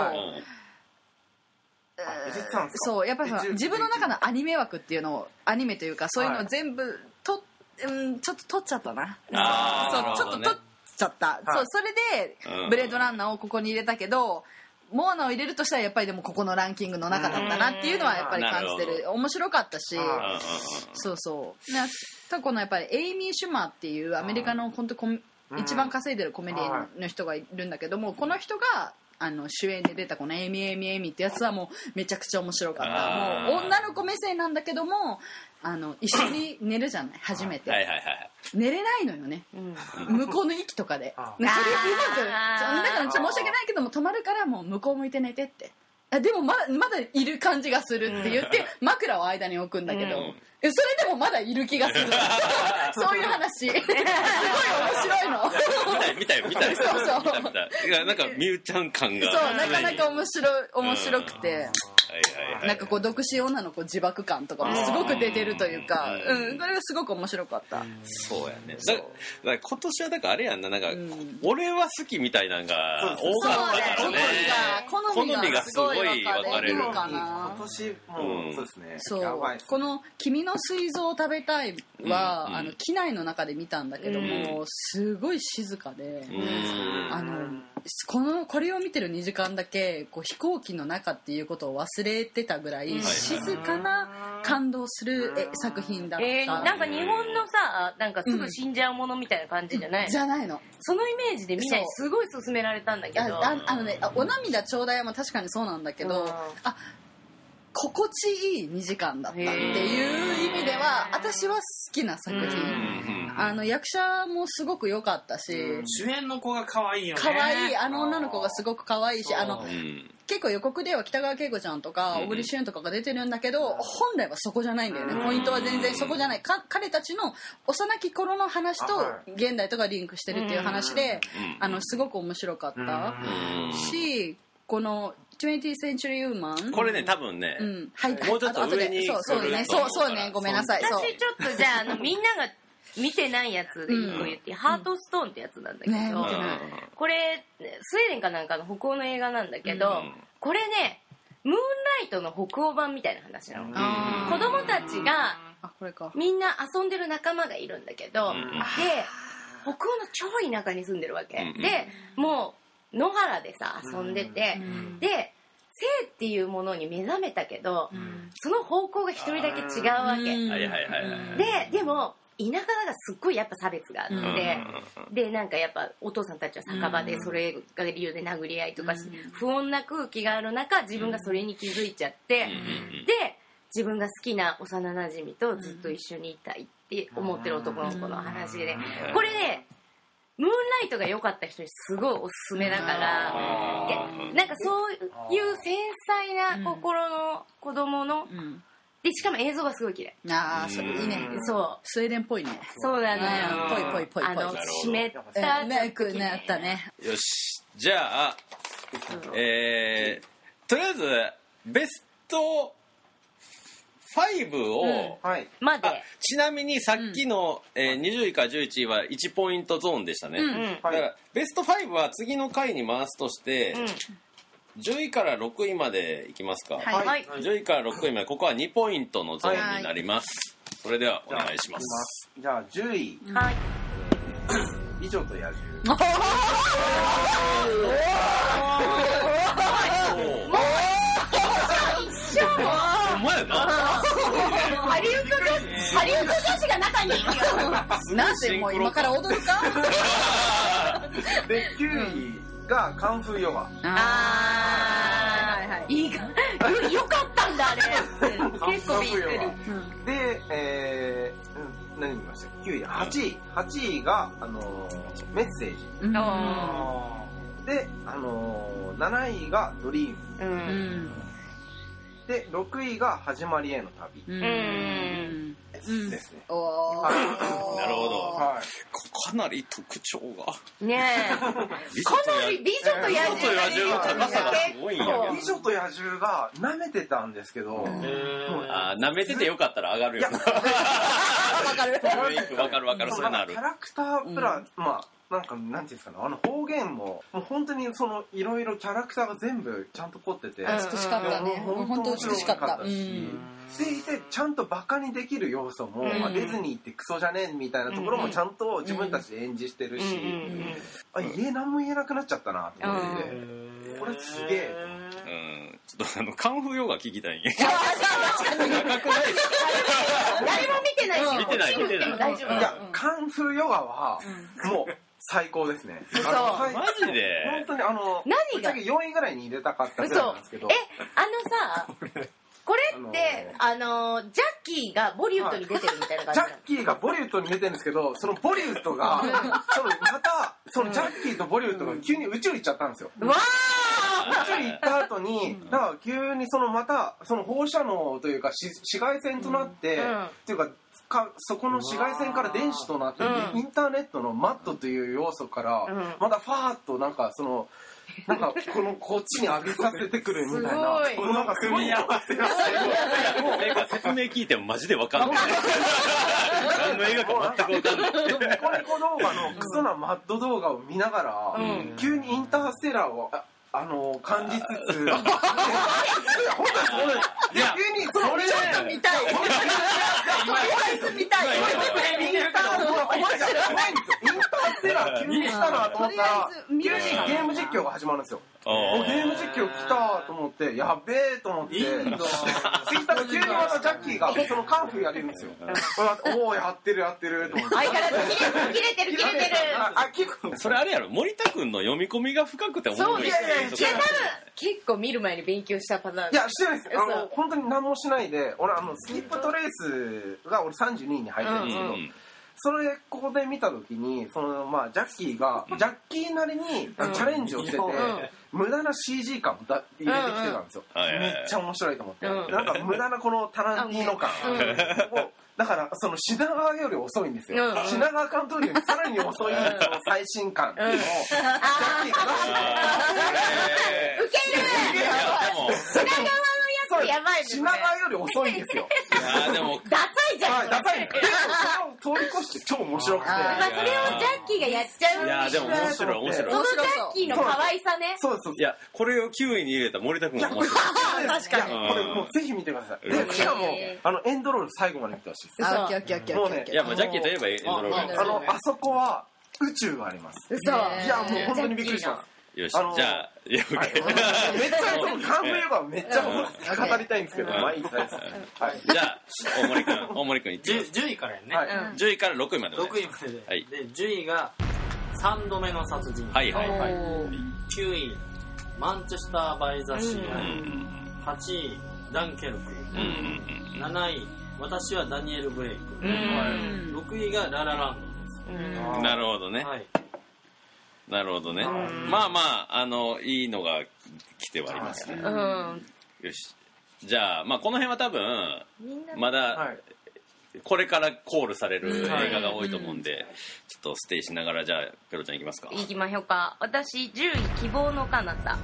そうやっぱり自分の中のアニメ枠っていうのをアニメというかそういうのを全部と、うん、ちょっと取っちゃったな。そうちょっと取っちゃった、そうそれで、うん。ブレードランナーをここに入れたけどモアナを入れるとしたらやっぱりでもここのランキングの中だったなっていうのはやっぱり感じてなるる面白かったし。そうそう。ねただこのやっぱりエイミー・シューマーっていうアメリカの本当コ一番稼いでるコメディの人がいるんだけどもこの人があの主演で出たこの「エイミーエイミーエイミー」ってやつはもうめちゃくちゃ面白かった。もう女の子目線なんだけどもあの一緒に寝るじゃない？初めて、はいはいはい寝れないのよね。うん。向こうの息とかで。それうまくだからちょっと申し訳ないけども止まるからもう向こう向いて寝てって。あでもままだいる感じがするって言って 枕を間に置くんだけど、うん。えそれでもまだいる気がする そういう話。すごい面白いの。見たい見たい見たい。そうそう。なんかミュウちゃん感が。そうなかなかは面白い面白くて。いはいはいなんかこう独身女の子自爆感とかもすごく出てるというかうん。うん。それがすごく面白かった。そうやね。だだから今年はだからあれやんななんか、ん。俺は好きみたいなのが多かったからね。好みがすごい分かれる。か今な。年もうん。そうですね。そう。この「君の膵臓を食べたいは」うん。あの機内の中で見たんだけども、すごい静かで、うん。あのこのこれを見てる2時間だけこう飛行機の中っていうことを忘れてたぐらい静かな感動するえ作品だった、えー、なんか日本のさなんかすぐ死んじゃうものみたいな感じじゃない、じゃないの。そのイメージでみんなにすごい勧められたんだけあど。ああのねあお涙ちょうだいも確かにそうなんだけど、うん。あ心地いい2時間だったっていう意味では私は好きな作品、うんあの役者もすごく良かったし、主演の子が可愛いよね。可愛い。あの女の子がすごく可愛いしあのうん。結構予告では北川景子ちゃんとかうん小栗旬とかが出てるんだけど本来はそこじゃないんだよね。ポイントは全然そこじゃない。か彼たちの幼き頃の話と現代とかリンクしてるっていう話でうんあのすごく面白かった。うんしこの 20th Century Woman これね多分ね、うん。はい。もうちょっとあ後で。上にそうそうね。そうそうね。ごめんなさい。私ちょっとじゃああのみんなが見てないやつで一個言って、ハートストーンってやつなんだけど、ねこれスウェーデンかなんかの北欧の映画なんだけど、うん。これねムーンライトの北欧版みたいな話なの、あー子供たちがあこれか。みんな遊んでる仲間がいるんだけど、うん。で北欧の超田舎に住んでるわけ、うんでもう野原でさ遊んでて、うん。で性っていうものに目覚めたけど、その方向が一人だけ違うわけ、うん。はいはいはいはい。ででも田舎だからすっごいやっぱ差別があって、うん。でなんかやっぱお父さんたちは酒場でそれが理由で殴り合いとかし、不穏な空気がある中自分がそれに気づいちゃって、うん。で自分が好きな幼なじみとずっと一緒にいたいって思ってる男の子の話でこれねムーンライトが良かった人にすごいおすすめだからなんかそういう繊細な心の子供のうんでしかも映像がすごい綺麗。ああそれいいね。そう。スウェーデンっぽいね。そうなのよぽいぽいぽいぽいあの湿ったえね。くねあったね。よし。じゃあえー、とりあえずベスト5を、はい。まちなみにさっきの、えー20位から11位は1ポイントゾーンでしたね、うん。うん。だからベスト5は次の回に回すとして、10位から6位までいきますか、はい。はい。10位から6位までここは2ポイントのゾーンになります、それではお願いします。じゃあ10位。はい。美女と野獣。お前やなハリウッド女ハリウッド女子が中にいるよなんでもう今から踊るかで9位がカンフーヨガ。あー。はいはい。いいか。よよかったんだあれ。結構びっくり。で、えーうん何見ましたっけ ?9 位、8位。8位が、あのーメッセージ。うん。あで、あのー7位がドリーム。う。うん。んで、6位が始まりへの旅。うんうんうん。ですね。おー。はい。なるほど。はい。かなり特徴が。ねえ。かなり美女と野美女と野獣の高さがすごいんや美女と野獣が舐めてたんですけど、あー舐めててよかったら上がるよ。な わかる。わかるわかる。そういうのあるキャラクタープラ、まあなんかなんていうんですかねあの方言ももう本当にそのいろいろキャラクターが全部ちゃんと凝ってて、うん美しかったね。うん本当美しかった。う本当面白かったしん。でいてちゃんとバカにできる要素も、うん。まあ、ディズニーってクソじゃねえみたいなところもちゃんと自分たちで演じしてるし、うん。あ言え何も言えなくなっちゃったなと思って、これすげえ。うん。ちょっとあのカンフーヨガ聞きたい。んや 誰も見てないし、見てない見てない。でも大丈夫。いやカンフーヨガはもう最高ですね。嘘。あの最マジで？本当にあの何が？ぶっちゃけ4位ぐらいに入れたかったぐらいなんですけど。えあのさこれってあのジャッキーがボリュッドに出てるみたいな感じなの？ジャッキーがボリュッドに出てるんですけど、そのボリュッドが、多分また、そのジャッキーとボリュッドが急に宇宙行っちゃったんですよ。うわ宇宙行った後に、なん。か急にそのまた、その放射能というかし紫外線となって、うん。っていうか、かそこの紫外線から電子となって、うんインターネットのマットという要素から、うん。またファーッとなんかその、なんかこのこっちに浴びさせてくるみたいな、すごい。もうなんかすごい合わせ。がなんか説明聞いてもマジでわかんない。何の映画か全くわかんないニコニコ動画のクソなマッド動画を見ながら、うん。急にインターステラーをああの感じつつ。本当です。いや急にそれちょっと見たい。本当に見たいインターステラーインターステラー急に来たなと思ったら急にゲーム実況が始まるんですよおゲーム実況来たと思ってやべえと思ってツイッターで急にまたジャッキーがそのカンフーやるんですよおおやってるやってると思って相変わらず切れ切れてる切れてるああ結構それあれやろ森田君の読み込みが深くて面白いそう結構見る前に勉強したパターン。いや、してないです。あの嘘、本当に何もしないで、俺、あの、スキップトレースが俺32位に入ってるんですけど、うんそれ、ここで見たときに、その、まあ、ジャッキーが、ジャッキーなりにチャレンジをしてて、うん。無駄な CG 感をだ入れてきてたんですよ。めっちゃ面白いと思って。うん。なんか、無駄なこのタランティーノ感うん。をだから、その品川より遅いんですよ。うん品川監督よりさらに遅い、その最新感っていうのを、ジャッキーが出してる。品川のやつやばいね。品川より遅いんですよ。いやでも。ダサいじゃん。はい、ダサい。んですけど、それを通り越して超面白くて。あまあそれをジャッキーがやっちゃういやでも面白い面白い。そのジャッキーの可愛さね。そうです、そういやこれを9位に入れた森田君い。や、これ、も面白い確かに。これ、もうぜひ見てください。で、しかも、あの、エンドロール最後まで見てほしいです。あオッケーオッケーオッケーオッケー。オッケーいやもうジャッキーといえばエンドロールああの、あそこは、宇宙があります。嘘。ねいや、もう本当にびっくりしまよしあのじゃあめっちゃ、その、カンフーヨガめっちゃ語りたいんですけど、うんまあいいです。はい。じゃあ大森君大森君1 10, 10位からやね、はい。10位から6位までね6位までで,、はい。で10位が3度目の殺人、はいはい。はい。9位マンチェスター・バイ・ザ・シうー、ん。8位ダンケルク、うん。うん7位私はダニエル・ブレイク、うん。6位がララランドです、うん。なるほどね。はい、なるほどね。ん。まあまああのいいのが来てはいますね。うん。よし。じゃあまあこの辺は多分まだはい。これからコールされる映画が多いと思うんでちょっとステイしながらじゃあペロちゃんいきますか。行きましょうか。私10位希望の彼方。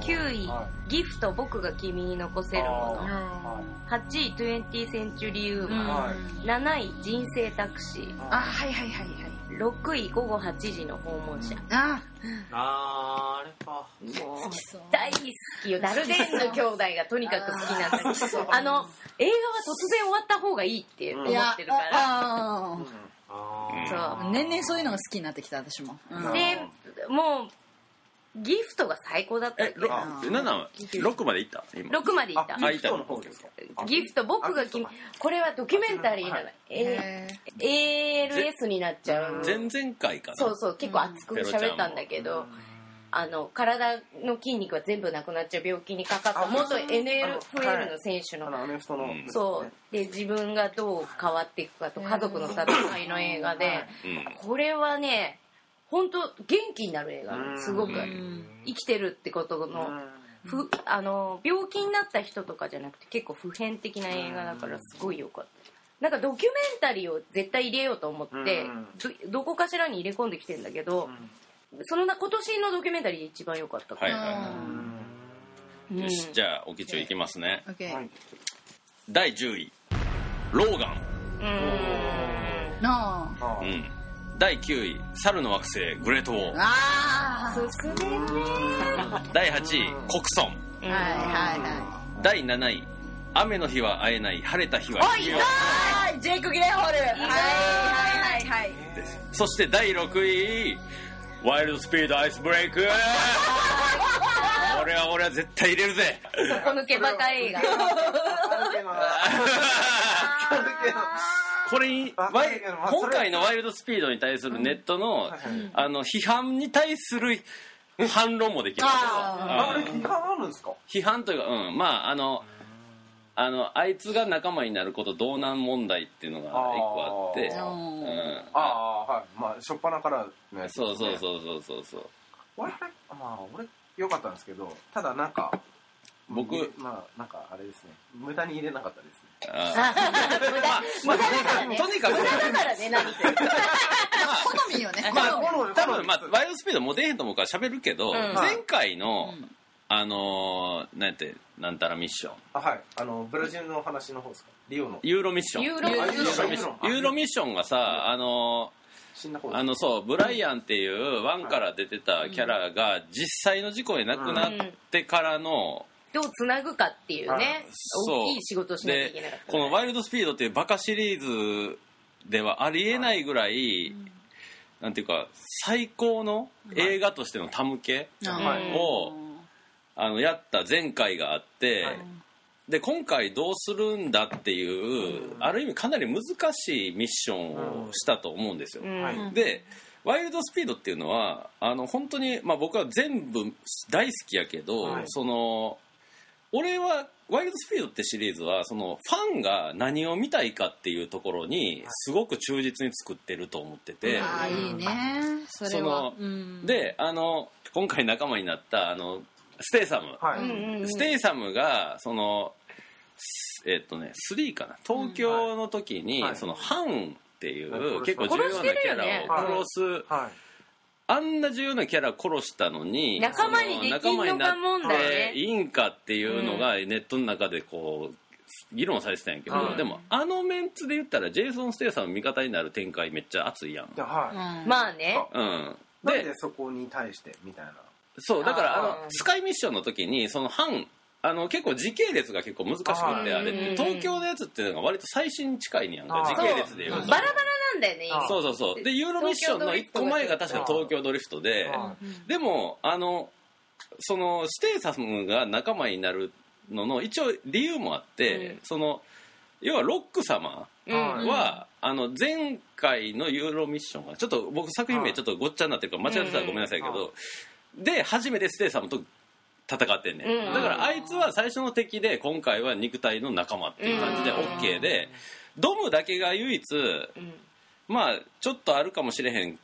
9位はギフト僕が君に残せるもうんの。8位20センチュリーウーうん。マン、はい。7位人生タクシー。あはいはいはいはい6位午後8時の訪問者。あ。あーあれか。もう大好きよ。ダルデンの兄弟がとにかく好きなんだけど。あの映画は突然終わった方がいいって思ってるから。ああうん。そう。ー年々そういうのが好きになってきた私も。うん。でもうギフトが最高だったえろあー7 6までいった？今。6までいった。あギフトの方ですか？ギフト。僕が君これはドキュメンタリーなの、えへー。ALS になっちゃう。前々回かな？そうそう結構熱く喋ったんだけど、あの体の筋肉が全部なくなっちゃう。病気にかかった。あ元あの NFL の選手の。あのアメフトの、うん。そう。で自分がどう変わっていくかと家族の戦いの映画でうん。これはね本当元気になる映画。うん。すごく。うん。生きてるってことの。ふあの病気になった人とかじゃなくて結構普遍的な映画だからすごい良かった。なんかドキュメンタリーを絶対入れようと思ってうんどどこかしらに入れ込んできてんだけどそのな今年のドキュメンタリーで一番良かったから、はいはいよしじゃあおきちょいきますね。OK はい。第10位。ローガン。うん。なあー。うん第9位猿の惑星グレートウォー。ああ進めんね第8位コクソンうんはいはい。は第7位雨の日は会えない晴れた日は。おいジェイク・ギレンホール。はいはいはいですそして第6位ワイルドスピードアイスブレイク。俺は俺は絶対入れるぜ。底抜けバカ映画これに今回のワイルドスピードに対するネットの,、あの批判に対する反論もできるあ批判あるんですか？批判というかうんまああのあのあいつが仲間になること道南問題っていうのが一個あって。あー。うん。ああはい。まあ初っ端からのやつそうそうそうそうそうそう。俺まあ俺良かったんですけどただなんか僕まあなんかあれですね。無駄に入れなかったです。ねあ無駄無駄だからね。とにかく。無駄だからね何せ。好みよね。まあ多分まあワイルドスピードもう出へんと思うから喋るけど、ん。前回の、うん。あのー、なんてなんたらミッション。あはい。あのブラジルの話の方ですか？リオの。ユーロミッション。ユーロ。ミッション。ユーロミッション。がさあのあのそうブライアンっていうワンから出てたキャラが実際の事故で亡くなってからの、どうつなぐかっていうね大きい仕事をしなきゃいけなかでった。この「ワイルドスピード」っていうバカシリーズではありえないぐらい、なんていうか最高の映画としての手向けはいを、あのやった前回があって、はい。で今回どうするんだっていう、ある意味かなり難しいミッションをしたと思うんですよ。でワイルドスピードっていうのはあの本当に、まあ、僕は全部大好きやけど、はい。その俺はワイルドスピードってシリーズはそのファンが何を見たいかっていうところにすごく忠実に作ってると思ってて、ああいいね。それは。であの今回仲間になったあのステイサム、はい、ステイサムがそのえっとね3かな。東京の時に、はい。そのハンっていう、はい。結構重要なキャラを殺す、はいあんな重要なキャラ殺したのに仲間にできんのか問題ね。いいんかっていうのがネットの中でこう議論されてたんやけど、はい。でもあのメンツで言ったらジェイソン・ステイさんの味方になる展開めっちゃ熱いやん。じゃあはい、うん。まあね。うん、なんででそこに対してみたいな。そうだからあのあー。スカイミッションの時にその反あの結構時系列が結構難しくてはい。あれってうん。東京のやつっていうのが割と最新に近いねやんか時系列で言うと。バラバラなんだよねそうそうそう。でユーロミッションの1個前が確か東京ドリフトではでもあのそのステイサムが仲間になるのの一応理由もあって、うん。その要はロック様うん。は、あの前回のユーロミッションがちょっと僕作品名ちょっとごっちゃになってるから間違ってたらごめんなさいけど、で初めてステイサムと戦ってんね、うんだからあいつは最初の敵で今回は肉体の仲間っていう感じでうん OK で、ドムだけが唯一うん。まあちょっとあるかもしれへん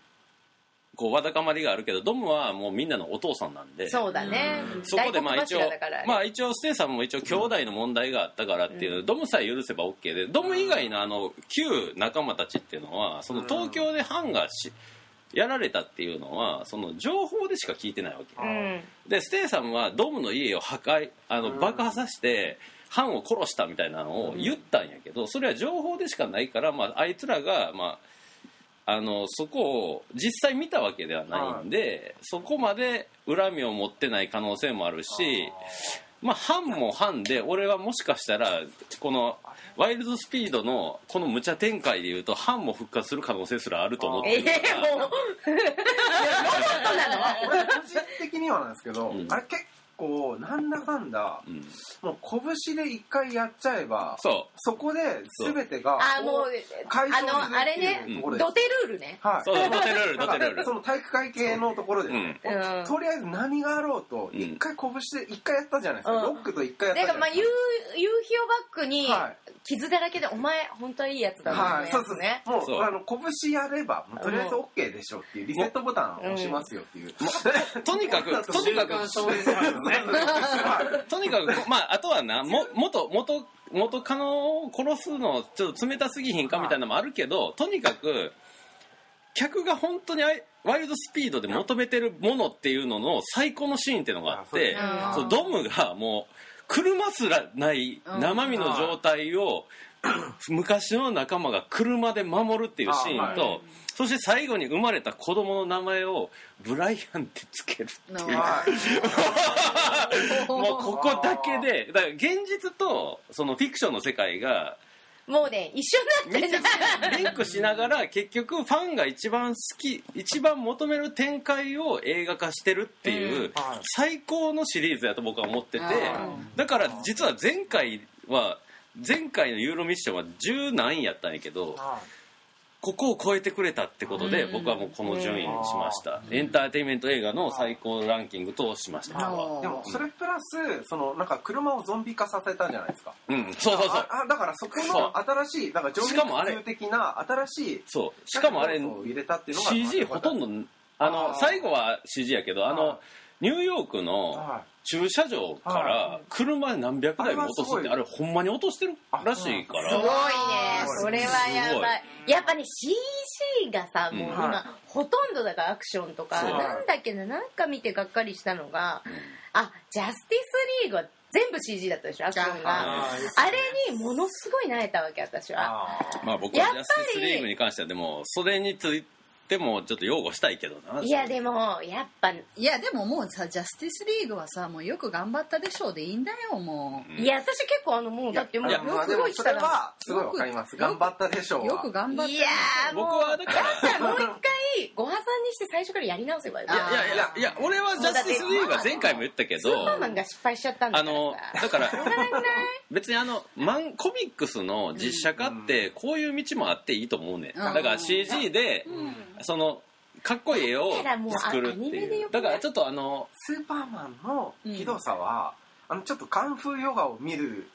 こうわだかまりがあるけどドムはもうみんなのお父さんなんで。そうだね。そこでまあ一応まあ一応ステイさんも一応兄弟の問題があったからっていう、ドムさえ許せば OK でドム以外のあの旧仲間たちっていうのはその東京でハンがしやられたっていうのはその情報でしか聞いてないわけ。うん。でステイさんはドムの家を破壊あのうん。爆破させてハンを殺したみたいなのを言ったんやけどそれは情報でしかないから、まあ、あいつらが、まあ、あのそこを実際見たわけではないんで、そこまで恨みを持ってない可能性もあるしまあハンもハンで俺はもしかしたらこのワイルドスピードのこの無茶展開でいうとハンも復活する可能性すらあると思ってえるから。えもう。ロボットなの？俺個人的にはなんですけど、うん。あれ結構なんだかんだうん。もう拳で一回やっちゃえばそそこで全てがあもう解消あのあれするねっていうところです。ドテルールね。はい。そうルールだからドテルール。その体育会系のところです、うん。うん。とりあえず何があろうとうん。一回拳で一回やったじゃないですか、うん。ロックと一回やったじゃだからまあ夕ないです夕日をバックには傷だらけでお前本当はいいやつだかはい、なそうそうねもう。そう。あの拳やればもうとりあえず OK でしょっていうリセットボタンを押しますよっていう、とにかく とにかく週刊少年ジャンプね。とにかくまああとはな も元元元カノを殺すのちょっと冷たすぎひんかみたいなのもあるけどとにかく客が本当にワイルドスピードで求めてるものっていうのの最高のシーンっていうのがあってあそうドムがもう車すらない生身の状態を 昔の仲間が車で守るっていうシーンあとそして最後に生まれた子供の名前をブライアンってつけるっていう。はい。もうここだけでだから現実とそのフィクションの世界がもうね一緒になってんだリンクしながら結局ファンが一番好き一番求める展開を映画化してるっていう最高のシリーズやと僕は思っててうん。だから実は前回は前回のユーロミッションは10何位やったんやけどはここを超えてくれたってことでうん。僕はもうこの順位にしました。エンターテインメント映画の最高ランキングとしました。でもそれプラスそのなんか車をゾンビ化させたじゃないですか。うんそうそうそう。ああだからそこの新しいだからジョしかもあれ。ン・ウィック的な新しいそう。しかもあれ要素を入れたっていうのが CG ほとんどあの最後は CG やけどあはのニューヨークのは駐車場から車何百台も落とすってああれほんまに落としてるらしいから。すごいね。それはやばい。やっぱね CG がさもううん。今、はいほとんどだからアクションとかなんだっけななんか見てがっかりしたのが、あジャスティスリーグは全部 CG だったでしょアクションが。ああれにものすごい慣れたわけ私は。あまあ僕やっぱりはジャスティスリーグに関してはでもそれについてもちょっと擁護したいけどないやでもやっぱいやでももうさジャスティスリーグはさもうよく頑張ったでしょうでいいんだよもう。ん。いや私結構あのもうだってもういやよく動いてたらはすごいわかります。頑張ったでしょううよく頑張ったいやーもう僕はだからもう一回ご破産にして最初からやり直せばよい。やいやいやいや俺はジャスティスリーグは前回も言ったけスーパーどマンが失敗しちゃったんだあからさ。のだからしょうがなくない。別にあのマンコミックスの実写化ってこういう道もあっていいと思うね、うん。だから CG でそのかっこいい絵を作るっていう。だからちょっとあのスーパーマンのひどさは、あのちょっとカンフーヨガを見る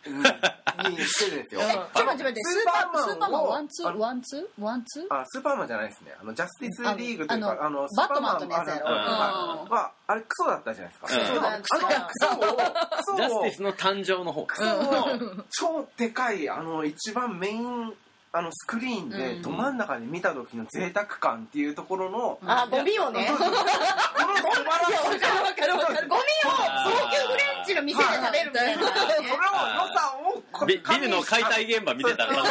にに してですよ。うん。ちょっと待って待ってスーパースーパーマンをワンツーワンツーワンツー？あスーパーマンじゃないですね。あのジャスティスリーグというかあのあのバットマンとのやつやろ？スーパーマンあのうん。はあれクソだったじゃないですか、あのクソをクソをジャスティスの誕生の方。クソを超でかいあの一番メインあのスクリーンうん。でど真ん中で見た時の贅沢感っていうところの、あゴミをね。この素晴らしさ。わかるわかるわかる。ゴミを高級フレンチの店で食べるみたいな。それを良さをこビビルの解体現場見てたらよ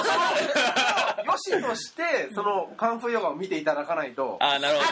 しとしてそのカンフーヨガを見ていただかないと。ああなるほど。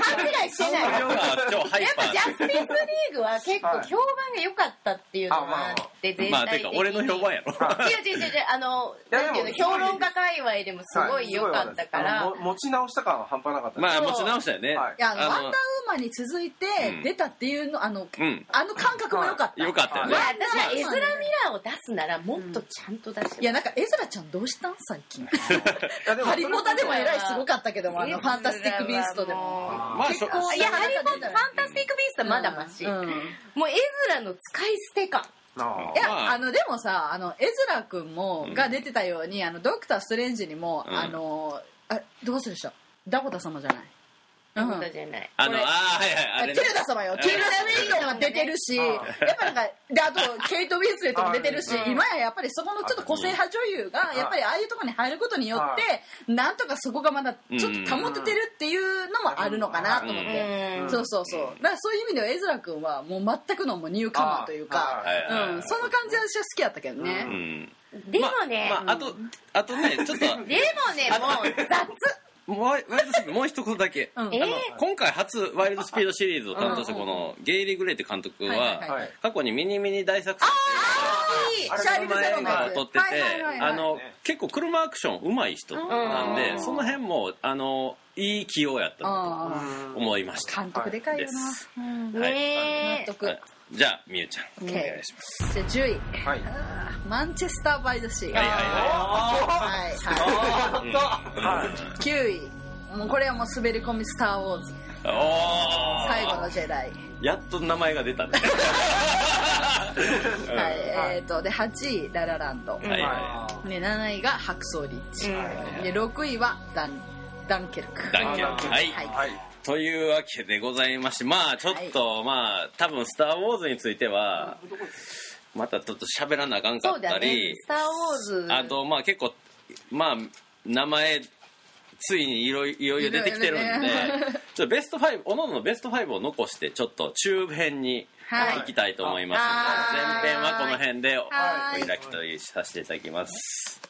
勘違いしてないやっぱジャスティスリーグは結構評判が良かったっていうのがあって全まあ体的に。てか俺の評判やろ違う違う違う違う。あのなんていうの評論家界隈でもすごい良かったから。持ち直した感は半端なかったまあ持ち直したよねはいいやあのワンダーウあーマンに続いてうん出たっていうのあののうんあの感覚も良かったよかったよねいや私はエズラ・ミラーを出すならもっとちゃんと出していやなんかエズラちゃんどうしたん最近いやでもハリポタでもえらいすごかったけどもあのファンタスティック・ビーストでもまあそ結構いやハリー・ポファンタスティック・ビーストはまだマシ、うんうんもうエズラの使い捨て感あいや、まあ。あ、のでもさあのエズラ君も、うん。が出てたようにあのドクター・ストレンジにも、うん。あのあどうするでしょう。ダコタ様じゃない、うんことじゃない。あのあはいはいあれね。ティルダ様よ。ティルダ・ウェイトが出てるし、うん。やっぱなんかであとケイト・ウィンスレットも出てるし、うん。今ややっぱりそこのちょっと個性派女優がうん。やっぱりああいうところに入ることによってなんとかそこがまだちょっと保ててるっていうのもあるのかなと思って、うん。そうそうそう。だからそういう意味ではエズラ君はもう全くのもうニューカマーというか、うん、その感じは私は好きやったけどね、うん。でもね、まあまああとあとねちょっと でもねもう雑ワイルドスピードもう一言だけ、あの今回初ワイルドスピードシリーズを担当したこのゲイリー・グレイって監督は過去にミニミニ大作戦っていうのをあれシャーリーズセロンのやつ。撮ってて、あの結構車アクション上手い人。なんで、うん。その辺もあのいい起用やったとあ思いました。ー監督でかいよな。はい。ね納得。はいじゃあみゆちゃん、OK お願いします。じゃあ10位はい。あーマンチェスター・バイ・ザ・シー。はいはいはい。はうん。い9位もうこれはもう滑り込み「スター・ウォーズ」おー。最後のジェダイ。やっと名前が出たね。うん。はいえーとで8位「ララランド」はい。はで7位が「白装リッチ」うん。で6位はダン「ダンケルク」い。ダンケルク。はい。はい。はいというわけでございまして、まあちょっと、まあ多分「スター・ウォーズ」については、またちょっと喋らなあかんかったり、スター・ウォーズ。あとまあ結構まあ名前ついにいろいいろ出てきてるんで ちょっとベスト5おのおのベスト5を残してちょっと中編にはい。行きたいと思いますはい。ので前編はこの辺でおはい開きとさせていただきます